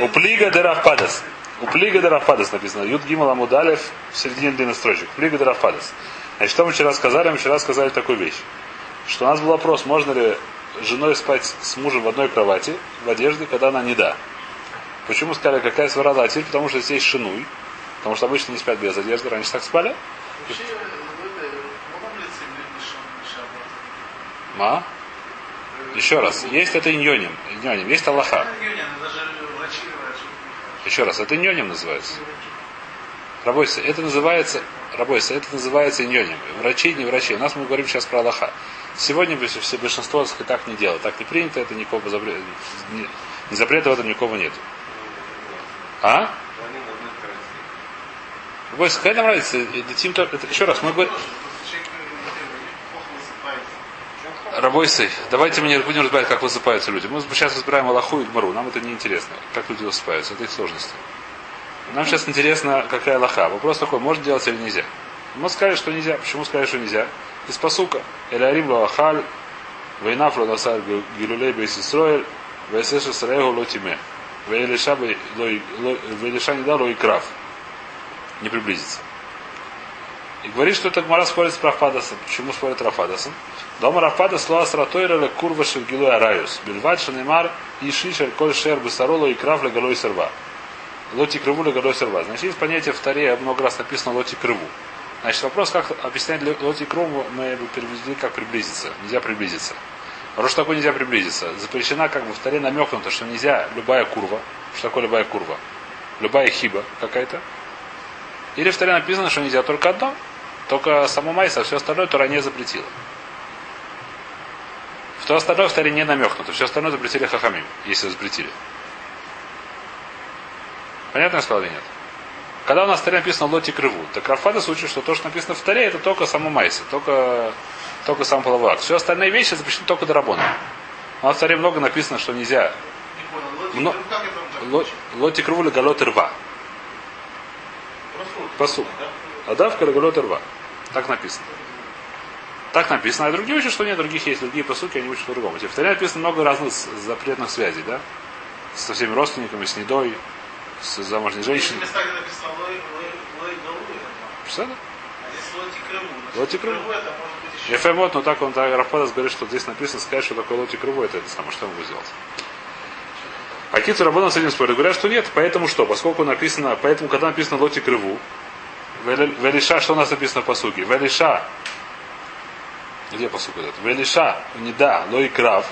У плига де Рафпадас. У плига де Рафпадас написано. Юд Гимал Амудалев в середине длинных строчек. Плига де Рафпадас. Значит, что мы вчера сказали? Мы вчера сказали такую вещь. Что у нас был вопрос, можно ли женой спать с мужем в одной кровати, в одежде, когда она не да. Почему сказали, какая свара латиль? Потому что здесь шинуй. Потому что обычно не спят без одежды. Раньше так спали? Ма? Еще раз. Есть это иньоним. иньоним. Есть Аллаха. Еще раз. Это иньоним называется. Рабойся. Это называется Рабойся. Это называется иньоним. Врачи, не врачи. У нас мы говорим сейчас про Аллаха. Сегодня все большинство так не делает. Так не принято, это никакого запрета, не, запрета в этом никакого нет. А? Бойся, какая нам разница? Еще раз, мы говорим... Рабойсы, давайте мы не будем разбирать, как высыпаются люди. Мы сейчас разбираем Аллаху и Гмару. Нам это не интересно, как люди высыпаются. Это их сложности. Нам сейчас интересно, какая Аллаха. Вопрос такой, можно делать или нельзя. Мы сказали, что нельзя. Почему сказали, что нельзя? Из посука. Элярим лавахаль, войнаф ланасар гилулей бейс Исроэль, вейсеша сареhu лотиме. Вейлиша не дал лой крав. Не приблизится. И говорит, что это Гмара спорит с Рафадасом. Почему спорит Рафадасом? Дома Рафада слова сратойра курва шергилой араюс. Бельват шанемар и шишер коль шер бысароло и крав легалой серва. Лоти крыву легалой серва. Значит, есть понятие в Таре, много раз написано лоти крыву. Значит, вопрос, как объяснять лоти крому, мы перевели как приблизиться. Нельзя приблизиться. Вопрос, что такое нельзя приблизиться? Запрещена, как бы в таре намекнуто, что нельзя любая курва. Что такое любая курва? Любая хиба какая-то. Или в таре написано, что нельзя только одно. Только само майса, все остальное Тора не запретила. Все остальное в таре не намекнуто. Все остальное запретили хахамим, если запретили. Понятно я сказал или нет? Когда у нас в Таре написано лоти крыву, так Рафада случай, что то, что написано в Таре, это только само майса, только, только сам половой акт. Все остальные вещи запрещены только Дарабона. У нас в Таре много написано, что нельзя. Но... Лоти крыву галот рва. Посуд. А давка галот рва. Так написано. Так написано. А другие учат, что нет, других есть другие посуки, они учат по-другому. В Таре написано много разных запретных связей, да? Со всеми родственниками, с недой, с замужней женщиной. Что Лоти крыву. Ефемот, но так он так Рафадас говорит, что здесь написано сказать, что такое лоти крыву, это это самое, что он могу сделать. А Киту Рабона с этим спорят. Говорят, что нет, поэтому что? Поскольку написано, поэтому когда написано лоти крыву, Велиша, что у нас написано по суге? Велиша. Где по суге этот? Велиша, не да, лой крав.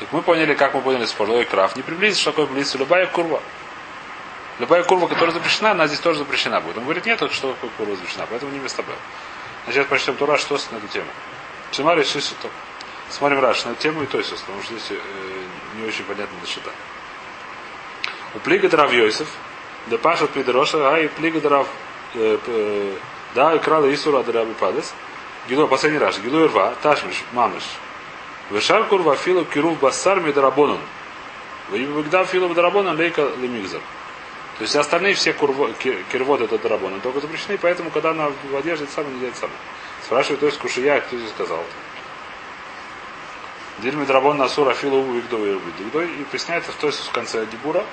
Так мы поняли, как мы поняли спор, лой крав. Не приблизится, что такое приблизится любая курва. Любая курва, которая запрещена, она здесь тоже запрещена будет. Он говорит, нет, что такое курва запрещена, поэтому не вместо Б. Значит, прочтем Тура, что на эту тему. Шимар и Шисутов. Смотрим Раш на эту тему и то есть, потому что здесь э, не очень понятно до счета. У плига драв Йосиф, да пашет пидроша, а и э, да, и крала Исура драбы падес. Гилу, последний раз, гилу рва, ташмиш, мамиш. Вешар курва филу кирув басар медарабонун. Вегда филу медарабонун лейка лемигзар. То есть остальные все кирвод это драбоны только запрещены, поэтому когда она в одежде, самое не делает самое. Спрашивает, то есть кушия, кто здесь сказал Дильми драбон насур афилу вигдой и поясняется то есть в конце Дибура.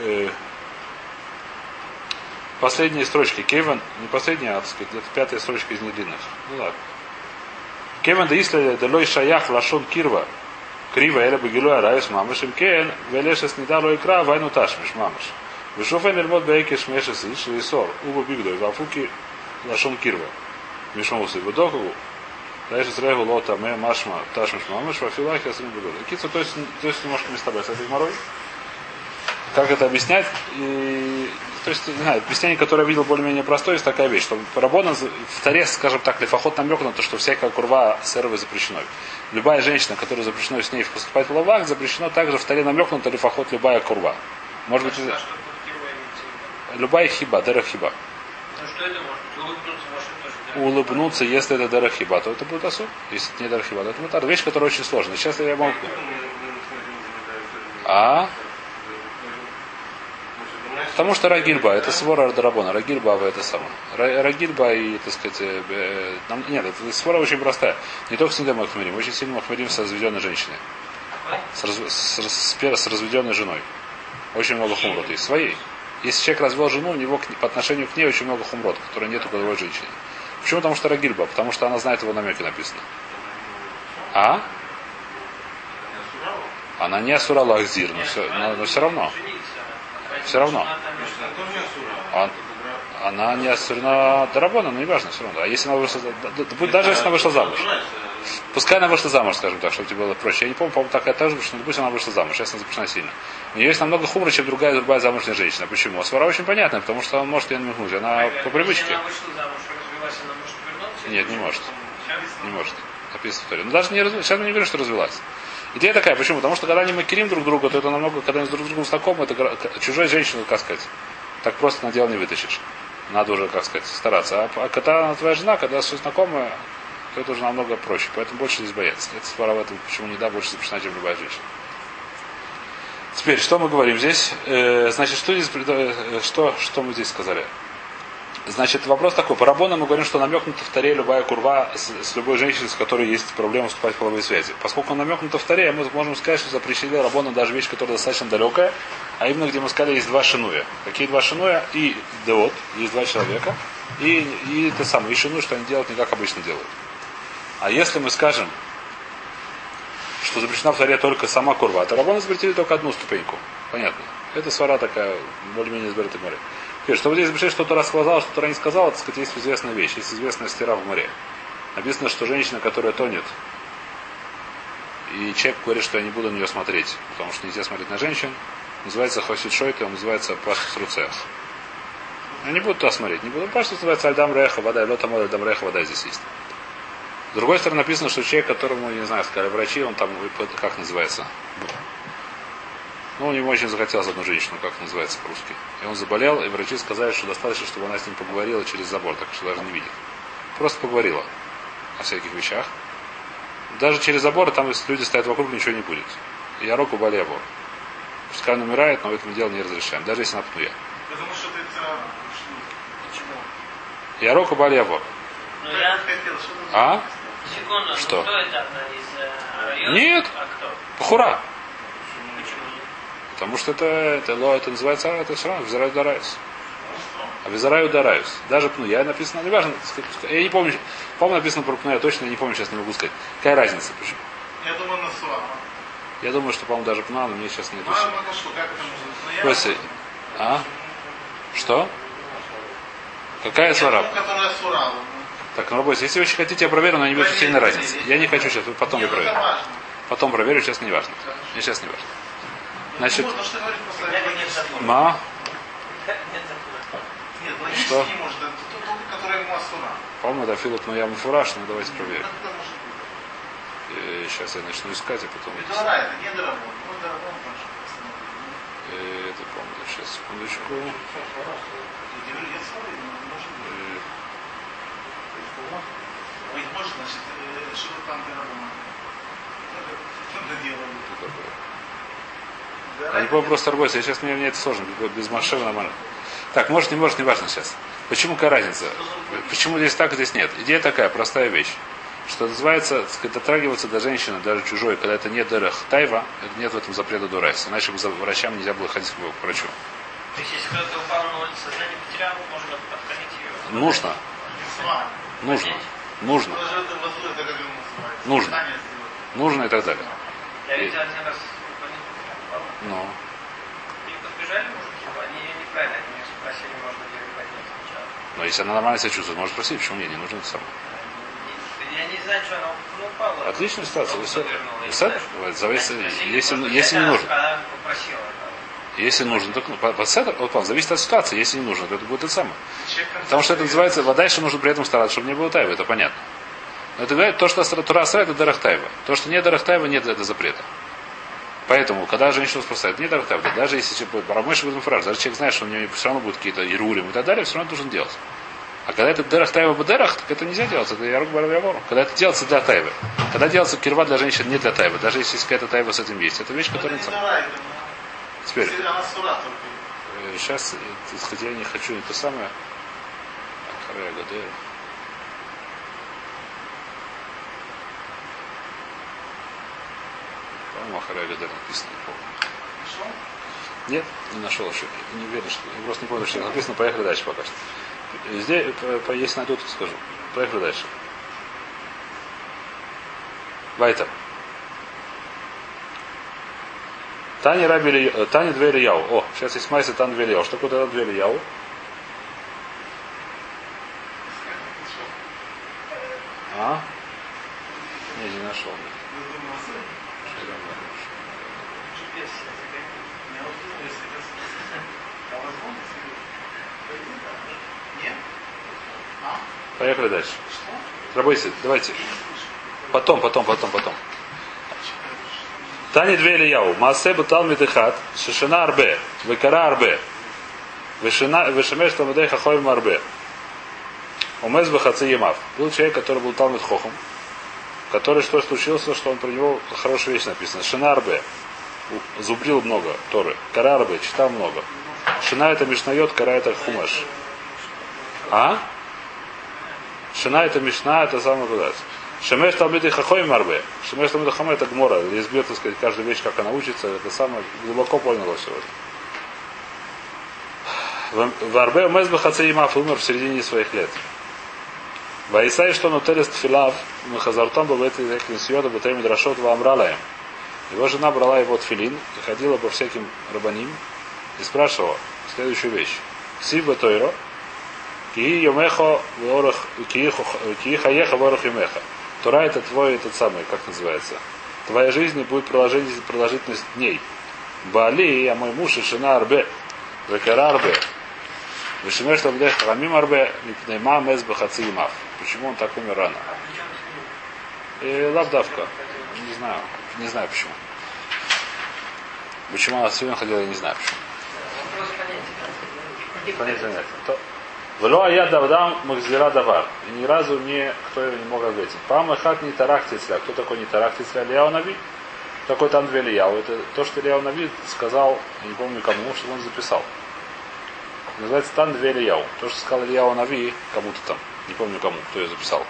Э, последние строчки. Кеван, не последняя, а, так сказать, это пятая строчка из недлинных. Ну ладно. Кеван да исля делой шаях лашон кирва, Крива эля бегилу арайс мамаш им кен, велешес не дало икра, вайну ташмиш мамаш. Вишофен эльмот бейки шмешес иш лисор, уба бигдой, вафуки лашон кирва. Мишмаусы вдоху, Дальше регу лота ме машма ташмиш мамаш, вафилахи асрим бегуд. Кицу, то есть, то есть немножко места с этой морой. Как это объяснять? И то есть, не знаю, объяснение, которое я видел более-менее простое, есть такая вещь, что Рабона в таре, скажем так, лифоход намекнуто, что всякая курва сервы запрещено. Любая женщина, которая запрещено с ней поступать в лавах, запрещено также в таре намекнуто лифоход любая курва. Может быть, любая хиба, дера хиба. Улыбнуться, если это дера хиба, то это будет осу. Если это не дера хиба, то это будет Вещь, которая очень сложная. Сейчас я могу... А? Потому что Рагильба, это свора Дарабона. Рагильба это самое. Рагильба и, так сказать, э, э, нам, нет, это свора очень простая. Не только с Нидем Махмирим, очень сильно Махмирим со заведенной женщиной. С, раз, с, с, с разведенной женой. Очень много хумрот есть. Своей. Если человек развел жену, у него по отношению к ней очень много хумрот, которые нет у годовой женщины. Почему? Потому что Рагильба, потому что она знает его намеки написано. А? Она не Асура Ахзир, но все, но, но все равно. Все равно. Он, она не Асурна Дарабона, но не важно, все равно. А если она вышла, даже если она вышла замуж. Пускай она вышла замуж, скажем так, чтобы тебе было проще. Я не помню, по-моему, такая тоже, что пусть она вышла замуж, сейчас она запрещена сильно. У нее есть намного хумра, чем другая другая замужняя женщина. Почему? А свара очень понятная, потому что он может ее намекнуть. Она по привычке. Нет, не может. Не может. Написано в. Но даже не. Сейчас мы не говорим, что развелась. Идея такая, почему? Потому что когда они макерим друг друга, то это намного, когда они друг с другом знакомы, это чужой женщину, как сказать, так просто на дело не вытащишь. Надо уже, как сказать, стараться. А, а когда твоя жена, когда все знакомая, то это уже намного проще. Поэтому больше здесь бояться. Это свара в этом, почему не да, больше запрещена, чем любая женщина. Теперь, что мы говорим здесь? Э, значит, что здесь, э, что, что мы здесь сказали? Значит, вопрос такой. По Рабону мы говорим, что намекнута в таре любая курва с, с любой женщиной, с которой есть проблема вступать в половые связи. Поскольку намекнута в таре, мы можем сказать, что запрещили Рабона даже вещь, которая достаточно далекая, а именно, где мы сказали, есть два шинуя. Какие два шинуя? И деот, есть два человека, и, и это самое, и шину, что они делают не как обычно делают. А если мы скажем, что запрещена в таре только сама курва, то Рабона запретили только одну ступеньку. Понятно. Это свара такая, более-менее избирательная Теперь, что вот здесь запрещает, что Тора сказал, что Тора не сказала, так сказать, есть известная вещь, есть известная стира в море. Написано, что женщина, которая тонет, и человек говорит, что я не буду на нее смотреть, потому что нельзя смотреть на женщин, называется хосит шойта, он называется паштус руцех. Я не буду туда смотреть, не буду. Паштус называется альдам реха, вода, лета мода, альдам реха, вода здесь есть. С другой стороны написано, что человек, которому, не знаю, сказали врачи, он там, как называется, ну, ему очень захотелось одну женщину, как называется по-русски. И он заболел, и врачи сказали, что достаточно, чтобы она с ним поговорила через забор, так что даже не видит. Просто поговорила о всяких вещах. Даже через забор, там, если люди стоят вокруг, ничего не будет. Я руку болеву. Пускай он умирает, но в этом дело не разрешаем. Даже если на пнуя. Потому что это... Почему? Я руку болеву. Ну, я... А? Секунду, что? Кто это? Из э? Нет. А кто? Пахура. Потому что это, это, ло, это называется, это все равно, визараю дараюсь. А визараю дараюсь. Даже пну. Я написано, не важно, я не помню, помню написано про я точно не помню, сейчас не могу сказать. Какая разница, почему? Я думаю, на суа. Я думаю, что, по-моему, даже пна, но мне сейчас не точно. Костя, а? Что? Какая свара? Так, ну, работайте. Если вы очень хотите, я проверю, но не будет сильной разницы. Я не хочу сейчас, потом я проверю. Потом проверю, сейчас не важно. Мне сейчас не важно. Значит, ма? Что? По-моему, это Филипп, но я муфураж, но давайте проверим. сейчас я начну искать, а потом... Это помню. Сейчас, секундочку. Может, значит, что там Что делали? Они по просто работают. Я сейчас мне, мне это сложно. Без машины нормально. Так, может, не может, не важно сейчас. Почему какая разница? Почему здесь так, а здесь нет? Идея такая, простая вещь. Что называется, дотрагиваться до женщины, даже чужой, когда это не дырах тайва, нет в этом запрета дурайс. Иначе бы за врачам нельзя было ходить к врачу. То есть, если кто-то упал улице, сознание потерял, можно подходить ее? Нужно. Нужно. Нужно. Нужно. Нужно и так далее. Я видел один раз ну. И подбежали мужики, они неправильно, они спросили, можно ли поднять сначала. Но если она нормально себя чувствует, может спросить, почему мне не нужно это самое. Я не знаю, что она ну, упала. Отличная ситуация. Зависит, если, если не нужно. Если нужно, то седр, вот, зависит от ситуации. Если не нужно, то это будет это самое. Потому что это называется, вода еще нужно при этом стараться, чтобы не было тайвы, это понятно. Но это говорит, то, что Тура это Дарахтайва. То, что не Дарахтайва, нет это запрета. Поэтому, когда женщина спасает, нет Артавда, даже если Барамойш будет фраж, даже человек знает, что у него все равно будут какие-то ирулим и так далее, все равно должен делать. А когда это дерах тайва бадерах, так это нельзя делать, это ярук. Когда это делается для тайвы. Когда делается кирва для женщин не для тайвы, даже если какая-то тайва с этим есть. Это вещь, которая... Теперь. Сейчас, хотя я не хочу не то самое. Харая Гадера. По-моему, Махарай Гадер написано, не помню. Нет, не нашел еще. Не уверен, что. Я просто не помню, что написано. Поехали дальше пока что. Здесь, если найду, то скажу. Поехали дальше. Вайтер. Тани Раби Тани Двери Яу. О, сейчас есть Майса Тан Двери Яу. Что такое Тан Двери Яу? А? Не, не нашел. Поехали дальше. Рабойся, давайте. Потом, потом, потом, потом. Тани две Ильяу. Маасе бутал мидыхат. Шишина арбе. Векара арбе. Вешемеш тамадей хахоим арбе. Умез бахацы емав. Был человек, который был талмит хохом. Который что случилось, что он про него хорошая вещь написана. Шина арбе. Зубрил много Торы. Кара арбе. Читал много. Шина это мишнает, кара это хумаш. А? Шина это мишна, это самый кудас. Шемеш Талмиды Хахой Марбе. Шемеш Талмиды Хахой это Гмора. Избьет, так сказать, каждую вещь, как она учится. Это самое глубоко поняло сегодня. В Арбе Мезбе Хацеимаф умер в середине своих лет. Ваисай, что нотелест филав, Махазартом был в этой Эквинсиода, Бетейми Драшот Вамралаем. Его жена брала его от филин и ходила по всяким рабаним и спрашивала следующую вещь. Сиба Тойро, Ки Йомехо Ки Хаеха Ворох Йомеха. Тура это твой этот самый, как называется. Твоя жизнь будет продолжительность, продолжительность дней. Бали, а мой муж и жена Арбе. Векара Арбе. Вешемеш Лабдех Хамим Арбе. Мипнейма Мез Бахаци Имав. Почему он так умер рано? И лавдавка. Не знаю. Не знаю почему. Почему она сегодня ходила, я не знаю почему. Понятно, понятно. Вело а я давдам махзира давар. И ни разу мне кто его не мог ответить. Пам хат не тарахтицля. Кто такой не тарахтицля? Ильяу Нави. Такой там две Ильяу. Это то, что Ильяу Нави сказал, не помню кому, что он записал. Называется Тан две Ильяу. То, что сказал Ильяу Нави кому-то там. Не помню кому, кто ее записал.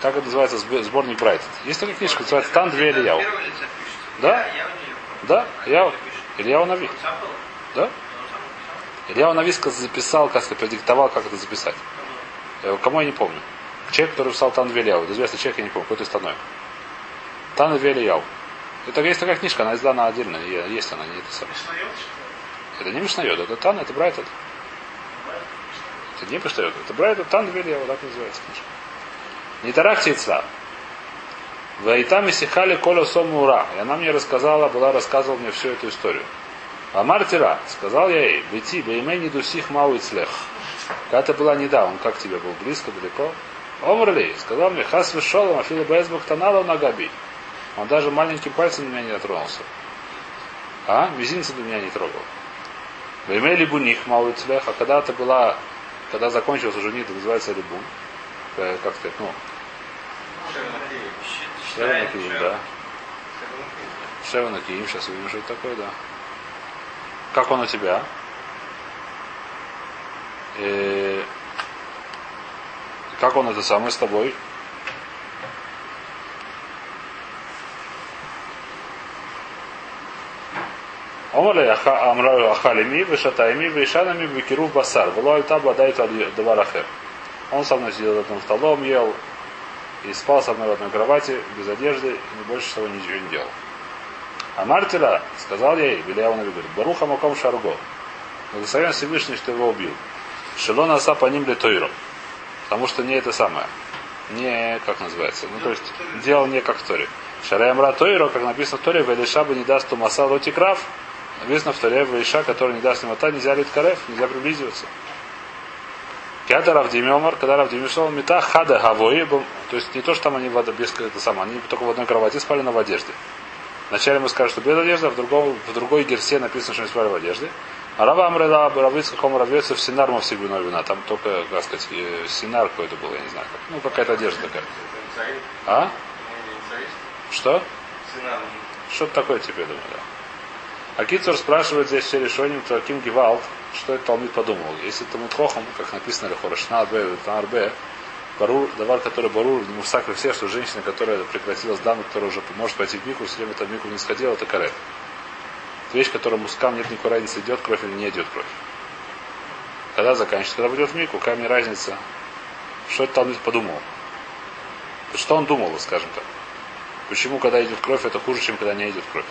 Так это называется сборник Брайтед. Есть такая книжка, называется Тан две Ильяу. Да? Да? Я Ильяу Нави. Да? Илья Нависка записал, как сказать, продиктовал, как это записать. Э, кому я не помню. Человек, который писал Тан Вильяу. Известный человек, я не помню, какой-то страной. Тан Вильяу. Это есть такая книжка, она издана отдельно. Есть она, не это самое. Это не Мишнайот, это Тан, это Брайтед. Это не Мишнайот, это Брайтед, Тан Вильяу, так называется книжка. Не тарахти Ицла. Вайтам и сихали кола сомура. И она мне рассказала, была рассказывала мне всю эту историю. А Мартира, сказал я ей, бейти, беймени дусих мау слех. Когда ты была недавно, он как тебе был, близко, далеко? Омрли, сказал мне, хас вешолом, афила бэзбах танала на габи. Он даже маленьким пальцем на меня не дотронулся. А? Мизинцем до меня не трогал. Беймели буних мау слех, а когда ты была, когда закончилась уже нит, называется либун. Э, как сказать, ну, Шева Накиим, да. Шева Накиим, сейчас увидим, что это такое, да. Как он у тебя? И... Э, как он это самый с тобой? Омале амраю ахалими, вешатайми, вешанами, векиру басар. Вло альта бадает даварахер. Он со мной сидел за одним столом, ел и спал со мной в одной кровати, без одежды, и больше всего ничего не делал. А Мартира, сказал ей, Беляу Нави говорит, Баруха Маком Шарго. Благословен Всевышний, что его убил. Шелона Аса по ним Тойру. Потому что не это самое. Не, как называется. Ну, то есть, делал не как в Торе. Шараямра Тойро, как написано в Торе, Велиша бы не даст Тумаса Лотикрав. Написано в Торе, Велиша, который не даст Нимата, нельзя лить карев, нельзя приблизиваться. Когда Равдимиомар, когда Равдимишол, мета хада гавои, то есть не то, что там они в без это самое, они только в одной кровати спали, но в одежде. Вначале мы скажем, что без одежды, а в, другом, в другой герсе написано, что не спали в одежде. А Рава Амреда Равицка Хома в Синар Мавсигуна вина. Там только, как сказать, э, Синар какой-то был, я не знаю. Ну, какая-то одежда такая. А? Что? Что-то такое тебе, думаю, да. А Кицур спрашивает здесь все решением, то Ким Гевалт, что это Талмит подумал. Если Талмит Хохам, как написано Лехора, Шна Арбе, Арбе, Барур, давар, который барур, мусак все, что женщина, которая прекратила сдану, которая уже может пойти в мику, все время там мику не сходила, это карет. Это вещь, которая мускам нет никакой разницы, идет кровь или не идет кровь. Когда заканчивается, когда пойдет в мику, какая мне разница, что это Талмит подумал. Что он думал, скажем так. Почему, когда идет кровь, это хуже, чем когда не идет кровь.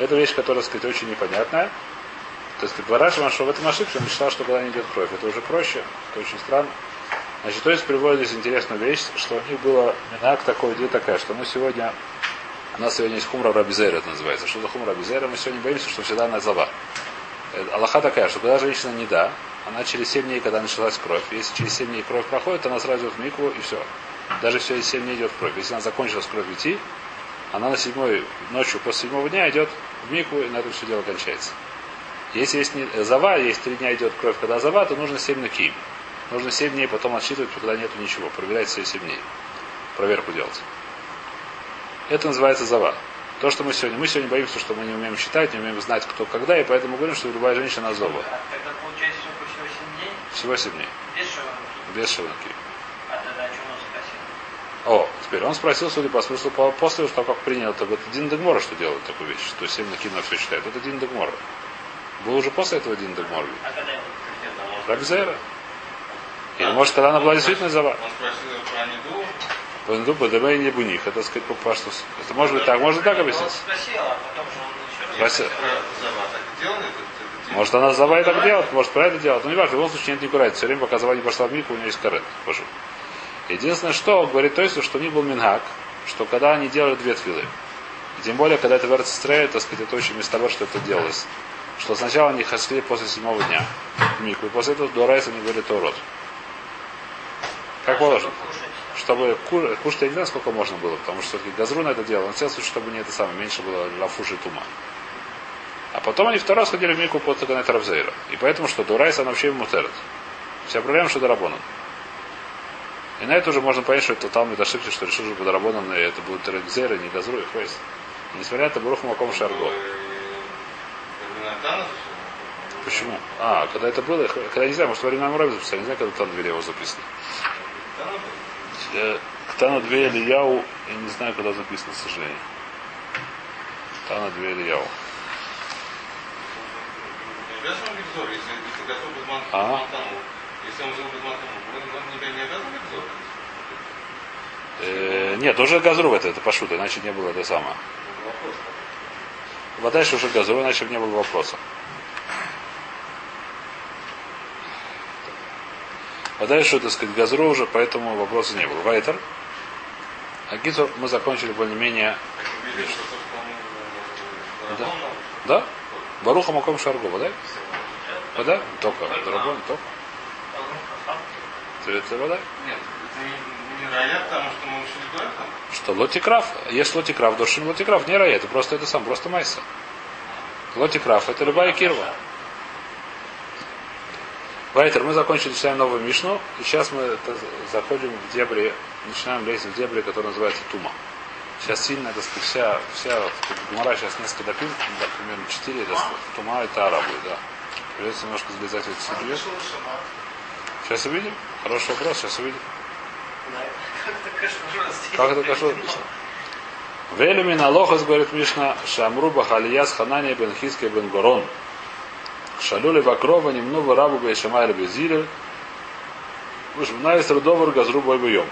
Это вещь, которая, так сказать, очень непонятная. То есть, Бараши что в этом ошибся, он считал, что когда не идет кровь. Это уже проще, это очень странно. Значит, то есть приводит здесь интересную вещь, что у них было минак такой, идея такая, что мы сегодня, у нас сегодня есть хумра рабизера, это называется. Что за хумра рабизера? Мы сегодня боимся, что всегда она зава. Э, Аллаха такая, что когда женщина не да, она через 7 дней, когда началась кровь, если через 7 дней кровь проходит, она сразу идет в микву и все. Даже все через 7 дней идет кровь. Если она закончилась кровь идти, она на седьмой ночью после седьмого дня идет в микву, и на этом все дело кончается. Если есть не, зава, есть три дня идет кровь, когда зава, то нужно 7 наким. Нужно 7 дней потом отсчитывать, когда нету ничего. Проверять все 7 дней. Проверку делать. Это называется зава. То, что мы сегодня, мы сегодня боимся, что мы не умеем считать, не умеем знать, кто когда, и поэтому говорим, что любая женщина зова. А тогда получается всего 7 дней? Всего 7 дней. Без шаванки? Без. А тогда о чем он спросил? О, теперь он спросил, судя по смыслу, после того, как принял, это вот Дин Дегмора, что делает такую вещь, что 7 наким на все считает. Это Дин Дегмора. Был уже после этого Дин Дегмор. А когда его Рабизера. Или может, когда она была действительно зава. Про. По Нду, по ДБ не буних. Это сказать по паштус. Это может быть так, может так объяснить. спросил, а. Про? Это- это? Может, она зава и так делает, может, правильно делает. Но не важно, в любом случае нет никакой разницы. Все время, пока зава не пошла в мику, у нее есть карет. Пошел. Единственное, что говорит то есть, что у них был мингак, что когда они делали две твилы, и тем более, когда это в Эрцестрее, так сказать, это очень место того, что это делалось. Что сначала они хасли после седьмого дня мику, и после этого до Райса они говорили то рот. Как положено. Чтобы ку- кушать, я не знаю, сколько можно было, потому что все-таки газру на это делал. Он хотел, чтобы не это самое, меньше было лафуши и тума. А потом они второй раз ходили в Мику после Ганета Равзейра. И поэтому, что до Райса она вообще ему мутерет. Вся проблема, что Дарабонан. И на это уже можно понять, что это Талмит ошибся, что решил, что Дарабонан, и это будет Терекзейра, не Газру и Хвейс. Несмотря на это, Барух Маком Шарго. Почему? А, когда это было, когда не знаю, может, во время Амрави записали, не знаю, когда двери его записано. Было. Э, Тана две Ильяу, я не знаю, когда записано, к сожалению. Тана две Ильяу. Не обязан ли взор, если, если готов без ман- А? Если он жил без мантаму, он, он тебя не обязан ли взор? Э, нет, уже газру это, это пошута, иначе не было это самое. Вода еще уже газру, иначе бы не было вопроса. Вода еще, так сказать, газру уже, поэтому вопроса не было. Вайтер. А Гитер мы закончили более-менее. Да. Да? Баруха Маком Шаргу, вода? Вода? Только. Дарабон, только. Это вода? Нет, это не, не потому что мы учили этого. Что лотикраф? Есть лотикраф, душим лотикраф, не рая, это просто это сам, просто майса. Лотикраф, это любая кирва. Вайтер, мы закончили, читаем новую Мишну, и сейчас мы заходим в дебри, начинаем лезть в дебри, который называется Тума. Сейчас сильно, это вся, вся Гумара сейчас несколько допил, да, примерно 4, это Тума это арабы, да. Придется немножко залезать в эту судью. Сейчас увидим. Хороший вопрос, сейчас увидим. Как это кашур написано? Велюмин Алохас, говорит Мишна, Шамру Бахалияс Ханания бен Хиски бен Горон. Шалюли Вакрова, немного рабу Бейшамайра Безиля. Вышмна из Рудовар Газру Бой Бойом.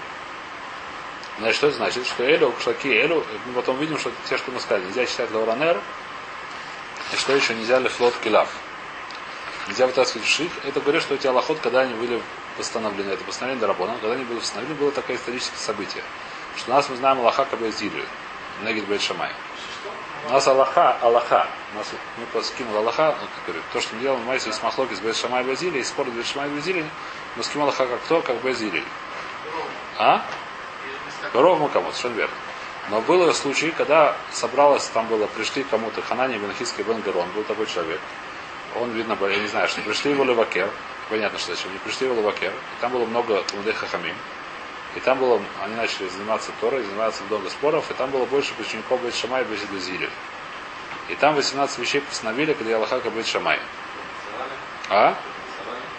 Значит, что это значит? Что Элю, Кшаки Элю, мы потом видим, что те, что мы сказали. Нельзя читать Лауранер. И что еще нельзя ли флот Килав. Нельзя вытаскивать ших. Это говорит, что эти аллахот, когда они были восстановлены, это постановление Дарабона, когда они были восстановлены, было такое историческое событие. Что нас мы знаем Аллаха Кабезилю, Негид Бейт Шамай. У нас Аллаха, Аллаха. У нас, мы поскинул Аллаха, ну, говорю, то, что мы делаем, мы есть махлоки с Бейт Шамай Базили, и спор Бейт Шамай Базили, мы скинул Аллаха как кто, как Базили. А? Ров кому совершенно верно. Но было случай, когда собралось, там было, пришли кому-то Ханани Бенхиский Бен Гарон, был такой человек. Он, видно, я не знаю, что пришли его Левакер. Понятно, что зачем. Не пришли его Левакер. И там было много Тумдей Хахамим. И там было, они начали заниматься Торой, заниматься много споров, и там было больше учеников Бейт Шамай и Бейт И там 18 вещей постановили, когда Аллаха Бейт Шамай. А?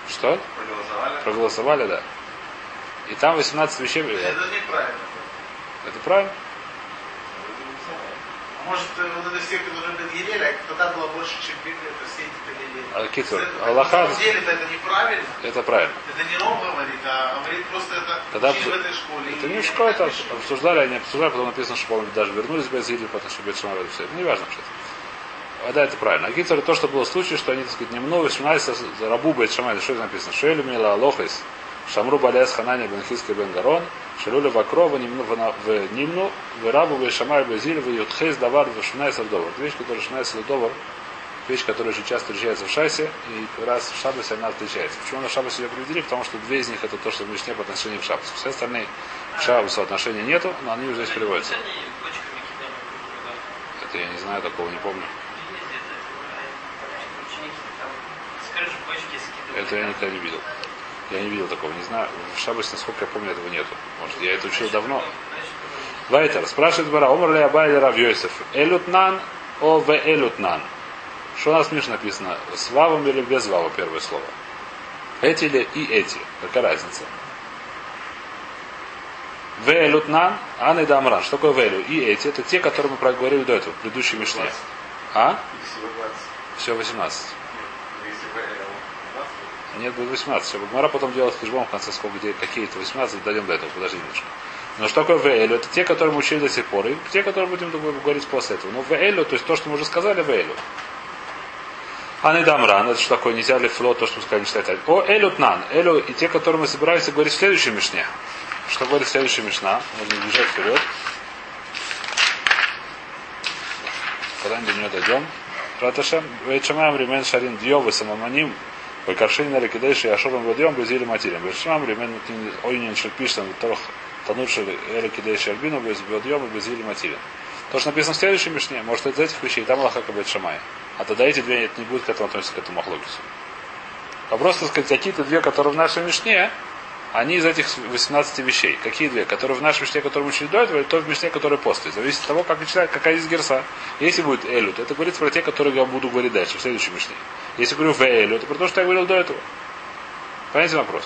Что? Проголосовали. Проголосовали, да. И там 18 вещей. Это неправильно. Это правильно? А Может, э, вот это все, которые Ben Гилель, а тогда было больше, чем Библия, то все эти Ben Гилель. А Китур, Это- Аллаха- На деле это неправильно. Это правильно. Это не Ром говорит, а говорит просто это Тогда в этой школе. Это не в школе, это обсуждали, они обсуждали, потом написано, что, по-моему, даже вернулись без Гилли, потому что Бет Шамай, все. Не важно вообще. А да, это правильно. А Китер, то, что было в случае, что они, так сказать, немного вспоминались за рабу Бет Шамай, что это написано? Шуэлю Мила Алохис, Шамру Балес Ханани Бен Хиска Бен Гарон, Шелюля Вакрова, в Нимну, в Рабу Бет Шамай Безиль, в Ютхейс Давар, в Шунай Сардовар. Вещь, которая Шунай Сардовар, вещь, которая очень часто встречается в Шасе, и раз в Шабасе она встречается. Почему на Шабасе ее приведели? Потому что две из них это то, что в Мишне по отношению к Шабасу. Все остальные к Шабасу отношения нету, но они уже здесь приводятся. Это я не знаю, такого не помню. Это я никогда не видел. Я не видел такого, не знаю. В Шабасе, насколько я помню, этого нету. Может, я это учил давно. Вайтер, спрашивает Бара, Омар ли Абай или Рав Йосиф? Элютнан, о в элютнан. Что у нас в Миш написано? С вавом или без вава первое слово? Эти или и эти? Какая разница? В элютнан, ан и дамран. Что такое велю? И эти, это те, которые мы проговорили до этого, в предыдущей Мишне. А? Всего 20. Все 18. Если вы, э, 20, Нет, будет 18. Все, Мара потом делает хижбом в конце, сколько где какие-то 18, дойдем до этого, подожди немножко. Но что такое Веэлю? Это те, которые мы учили до сих пор, и те, которые будем говорить после этого. Но Веэлю, то есть то, что мы уже сказали, Веэлю. Анидамран, это что такое, нельзя ли флот, то, что мы сказали, не читать. О, Элютнан, Элю и те, которые мы собираемся говорить в следующей Мишне. Что говорит следующая Мишна? Можно бежать вперед. Когда-нибудь до нее дойдем. Раташем, Вейчамаем Ремен Шарин Дьёвы Самаманим, Вайкаршин Нарикидейши Ашуром Вадьем Безили Матилем. Вейчамаем Ремен Ойнин Шельпиштан Торох Тануш Эрикидейши Альбину Вадьем и Безили Матилем. То, что написано в следующей Мишне, может из этих вещей, там Аллаха Кабет Шамай. А тогда эти две это не будет к этому относиться к этому Махлокису. Вопрос, так сказать, какие-то две, которые в нашей Мишне, они из этих 18 вещей. Какие две? Которые в нашей Мишне, которые мы учили до этого, или то в Мишне, которые после. Зависит от того, как читать, какая есть герса. Если будет Элют, это говорится про те, которые я буду говорить дальше, в следующей Мишне. Если говорю в Элю, это про то, что я говорил до этого. Понимаете вопрос?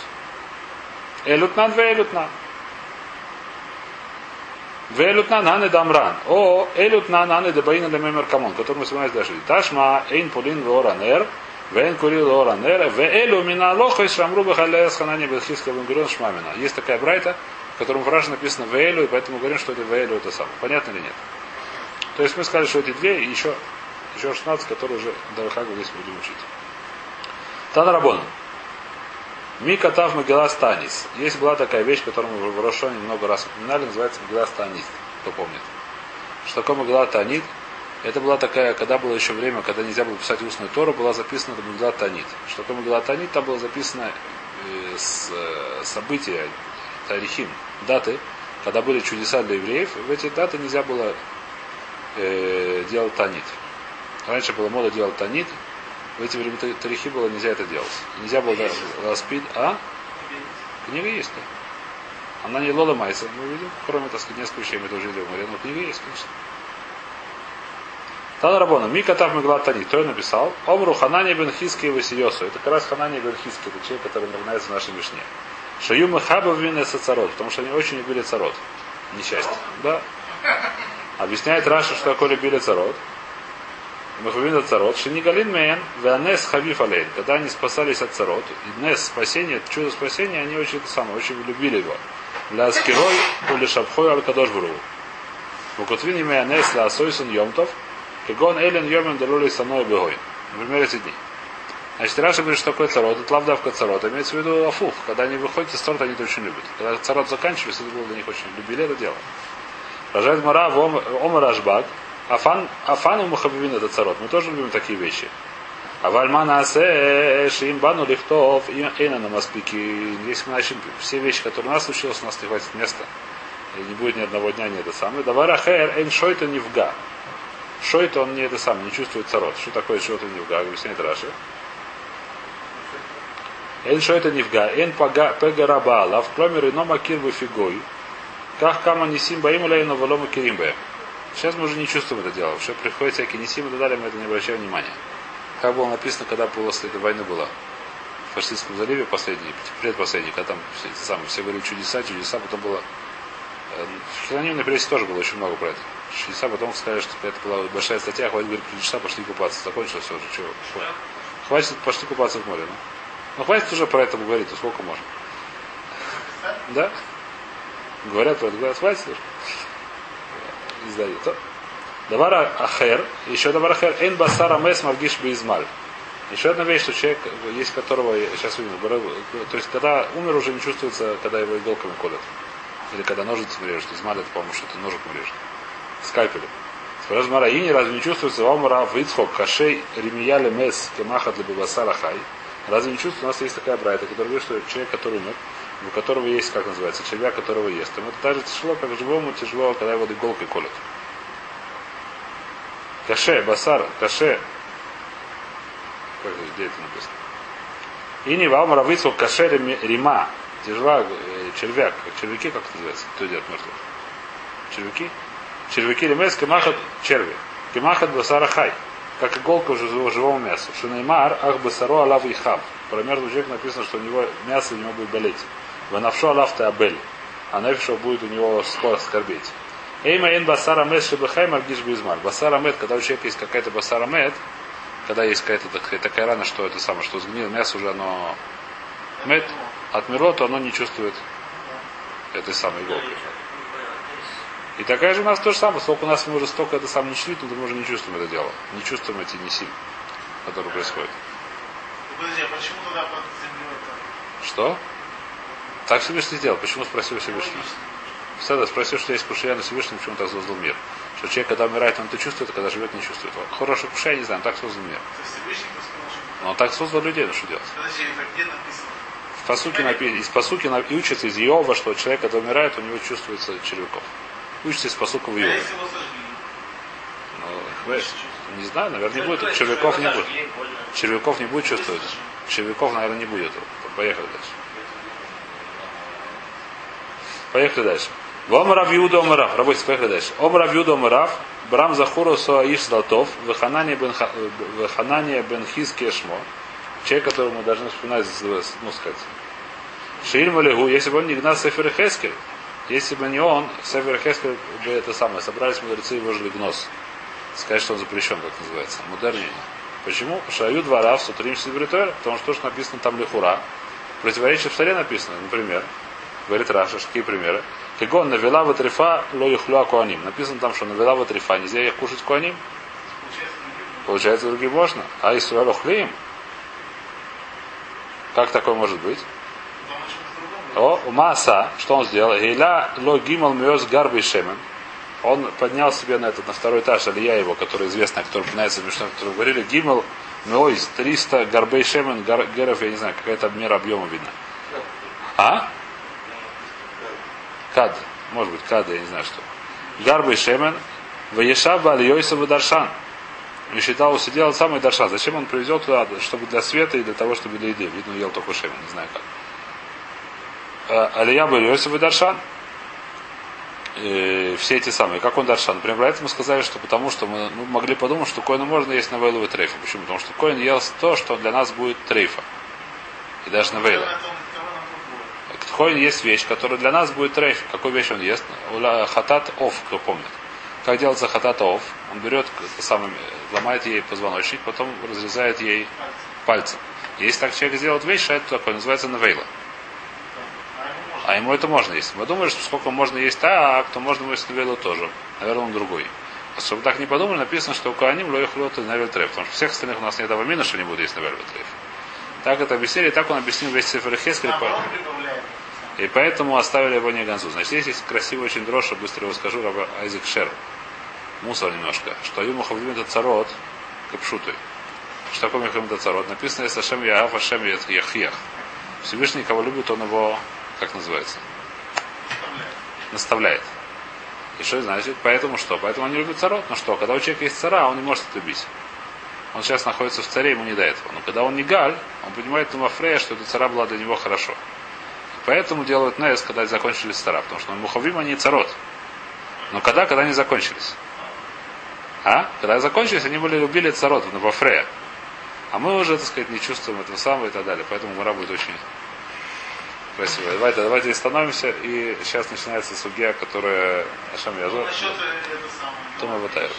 Элютнан в Элютнан. Велютнан аны дамран. О, элютнан аны дебаина лемемер камон, который мы вспоминали дальше. Ташма эйн полин веоранер, вейн курил веоранер, веэлю мина лоха и шамру бахаля с ханани бельхиска бенгурен шмамина. Есть такая брайта, в котором фраза написано веэлю, и поэтому говорим, что это веэлю это самое. Понятно или нет? То есть мы сказали, что эти две и еще, еще 16, которые уже Дарахагу здесь будем учить. Танарабон. Микатав Магелас Танис. Есть была такая вещь, которую мы в Рошоне много раз упоминали, называется Магелас Танис. Кто помнит? Что такое Магелла Танит? Это была такая, когда было еще время, когда нельзя было писать устную Тору, была записана Магелла Танит. Что такое Магелла Танит? Там было записано э, э, события, тарихим, даты, когда были чудеса для евреев. В эти даты нельзя было э, делать Танит. Раньше была мода делать Танит, в эти времена тарихи было нельзя это делать. Нельзя было даже распить. А? Книга есть, да. Она не Лола Майса, мы видим, кроме, так сказать, несколько вещей мы тоже видели в море, но книга есть, конечно. Тана Рабона, Мика Тав Мегла Тани, кто ее написал? Омру Ханани бен Хиски и Васиосу. Это как раз Ханани бен Хиски, это человек, который нравится в нашей Мишне. Шаюма Хаба вин царот, потому что они очень любили царот. Несчастье. Да. Объясняет Раша, что такое любили царот. Махавин от царот, Шинигалин Мейн, Веанес Хавиф Алейн, когда они спасались от царот, и Нес спасение, чудо спасения, они очень самое, очень любили его. Для Скирой, или Шабхой Аль-Кадош Бру. Мукутвин имея Нес Сойсун Йомтов, Кегон Элен Йомен Далули Саной Бегой. Например, эти дни. Значит, Раша говорит, что такое царот, это лавдавка царот. Имеется в виду афух. Когда они выходят из царота, они это очень любят. Когда царот заканчивается, это было для них очень любили это дело. Рожает Мара в Омар Ашбак, Афан, Афану Мухабивин это царот. Мы тоже любим такие вещи. А вальмана асе шим бану лихтов эйна на маспики. Если мы начнем все вещи, которые у нас случилось, у нас не хватит места. И не будет ни одного дня, ни это самое. Давара хэр эйн шойта нивга. Шойта он не это самое, не чувствует царот. Что такое шойта нивга? Объясняет Раши. Эйн шойта нивга. Эйн пега раба. Лав кломер ино макир фигой. Как кама нисим баим лейну валома киримбе. Сейчас мы уже не чувствуем это дело. Все приходят всякие несимы и так далее, мы это не обращаем внимания. Как было написано, когда после этой войны была. в Фашистском заливе последний, предпоследний, когда там все, самые, все говорили чудеса, чудеса, потом было э, в анонимной прессе тоже было очень много про это. Чудеса, потом сказали, что это была большая статья, хватит говорить про чудеса, пошли купаться. Закончилось все уже, чего. Хватит, пошли купаться в море. Ну, ну хватит уже про это говорить, ну сколько можно. Да? Говорят про это, говорят, хватит уже. Издают. Давара Ахер, еще Давар Ахер, Эн Басара Мес Мавгиш Бизмаль. Еще одна вещь, что человек, есть которого, сейчас увидим, то есть когда умер, уже не чувствуется, когда его иголками колят. Или когда ножницами режут. Измаль это, по-моему, что-то ножиком режет. Скальпелем. Спрашивает Мара, и разве не чувствуется Омара Вицхок Хашей Ремияли Мес Кемаха для Бабасара Хай? Разве не чувствуется, у нас есть такая брайта, которая говорит, что человек, который умер, у которого есть, как называется, червяк, которого ест. Ему это же тяжело, как живому тяжело, когда его иголкой колят. Каше, басар, каше. Как здесь, где это написано? И не вам равицу каше рима. Тяжела, э, червяк. Червяки, как это называется? Кто едят мертвых? Червяки? Червяки ремес, кемахат, черви. Кемахат басара хай. Как иголка уже живого мяса. Шинаймар, ах басаро алав и хаб. Про мертвый человек написано, что у него мясо у него будет болеть. Ванавшо алав абель. А нефишо будет у него скоро скорбеть. Эйма эн басара мед шебехай маргиш безмаль. Басара мед, когда у человека есть какая-то басара мед, когда есть какая-то такая, такая рана, что это самое, что сгнило мясо уже оно мед, отмерло, то оно не чувствует этой самой иголки. И такая же у нас то же самое. Сколько у нас мы уже столько это сам не чувствуем, то мы уже не чувствуем это дело. Не чувствуем эти не силы, которые происходят. Подожди, а почему тогда под землей это? Что? Так Всевышний сделал. Почему спросил Всевышний? Седа спросил, что есть кушая на Всевышнем, почему так создал мир. Что человек, когда умирает, он это чувствует, а когда живет, не чувствует. Хороший кушай, не знаю, так создал мир. Но он так создал людей, ну что делать? Подожди, это где написано? В посуке написано, из посуки и учится из Иова, что человек, когда умирает, у него чувствуется червяков. Учится из посука в знаешь, не знаю, наверное, не будет. Червяков не будет. Червяков не будет чувствовать. Червяков, наверное, не будет. Поехали дальше. Поехали дальше. Вам Рав Юда Омарав. Работайте, поехали дальше. Ом Рав Юда Омарав. Брам Захуру Соаиш Златов. Бен, Ха- Веханания бен Хизки Шмо. Человек, которого мы должны вспоминать, ну, сказать. Шииль Малигу, если бы он не гнал Сефер Хескель, если бы не он, Сефер Хескель бы это самое, собрались мудрецы и выжили гнос. Сказать, что он запрещен, как называется. Мударнее. Почему? Шаю двора в Сутрим Сибритойр, потому что то, что написано там лихура, противоречие в столе написано, например, говорит Раша, какие примеры. Кегон навела в трифа ло юхлю куаним. Написано там, что навела в трифа, нельзя их кушать куаним. Получается, другие можно. А Исуэль ухлеем? Как такое может быть? О Маса, что он сделал? Гейла ло гимал миоз гарби шемен. Он поднял себе на этот, на второй этаж, Алия его, который известный, который упоминается в Мишне, который говорили, гимал миоз 300 гарбей шемен, гар, геров, я не знаю, какая-то мера объема видно. А? Кад. Может быть, кад, я не знаю что. Гарбей шемен, Ваешаба Алиойса Даршан. И считал, сидел самый Даршан. Зачем он привезел туда? Чтобы для света и для того, чтобы для еды. Видно, ел только шемен, не знаю как. Э, Алия был Йосиф и Даршан. Э, все эти самые. Как он Даршан? Например, про это мы сказали, что потому что мы, мы могли подумать, что коину можно есть на вейлу и трейфа. Почему? Потому что коин ел то, что для нас будет трейфа. И даже на вейла. Коин есть вещь, которая для нас будет трейф. Какую вещь он ест? Хатат ов, кто помнит. Как делается хатат ов? Он берет, самое, ломает ей позвоночник, потом разрезает ей пальцем. Если так человек сделает вещь, а это такое, называется навейла. А ему. А это можно есть. Мы думаем, что сколько можно есть так, то можно есть навелу тоже. Наверное, он другой. А чтобы так не подумали, написано, что у Кааним лоих лот и навель треф. Потому что всех остальных у нас нет авамина, что не будут есть навель треф. Так это объяснили, и так он объяснил весь цифр Хескель. Прибавляет. И поэтому оставили его не Ганзу. Значит, здесь есть красивый очень дрожь, быстро его скажу, Раба Айзек Шер. Мусор немножко. Что Ему Хавлим это царот, капшутой. Что такое Михаим это царот? Написано, если Ашем Яав, Ашем Яхьях. Всевышний, кого любит, он его, как называется? наставляет. И что значит? Поэтому что? Поэтому они любят царот. Ну что, когда у человека есть цара, он не может это любить. Он сейчас находится в царе, ему не до этого. Но когда он не галь, он понимает на Мафрея, что эта цара была для него хорошо. Поэтому делают Нес, когда закончились цара. Потому что Мухавим они царот. Но когда? Когда они закончились. А? Когда закончились, они были любили царот, на Мафрея. А мы уже, так сказать, не чувствуем этого самого и так далее. Поэтому мара будет очень красивая. Давайте, давайте остановимся. И сейчас начинается судья, которая Ашам Ну, Язор. насчет э. Тома Батаев.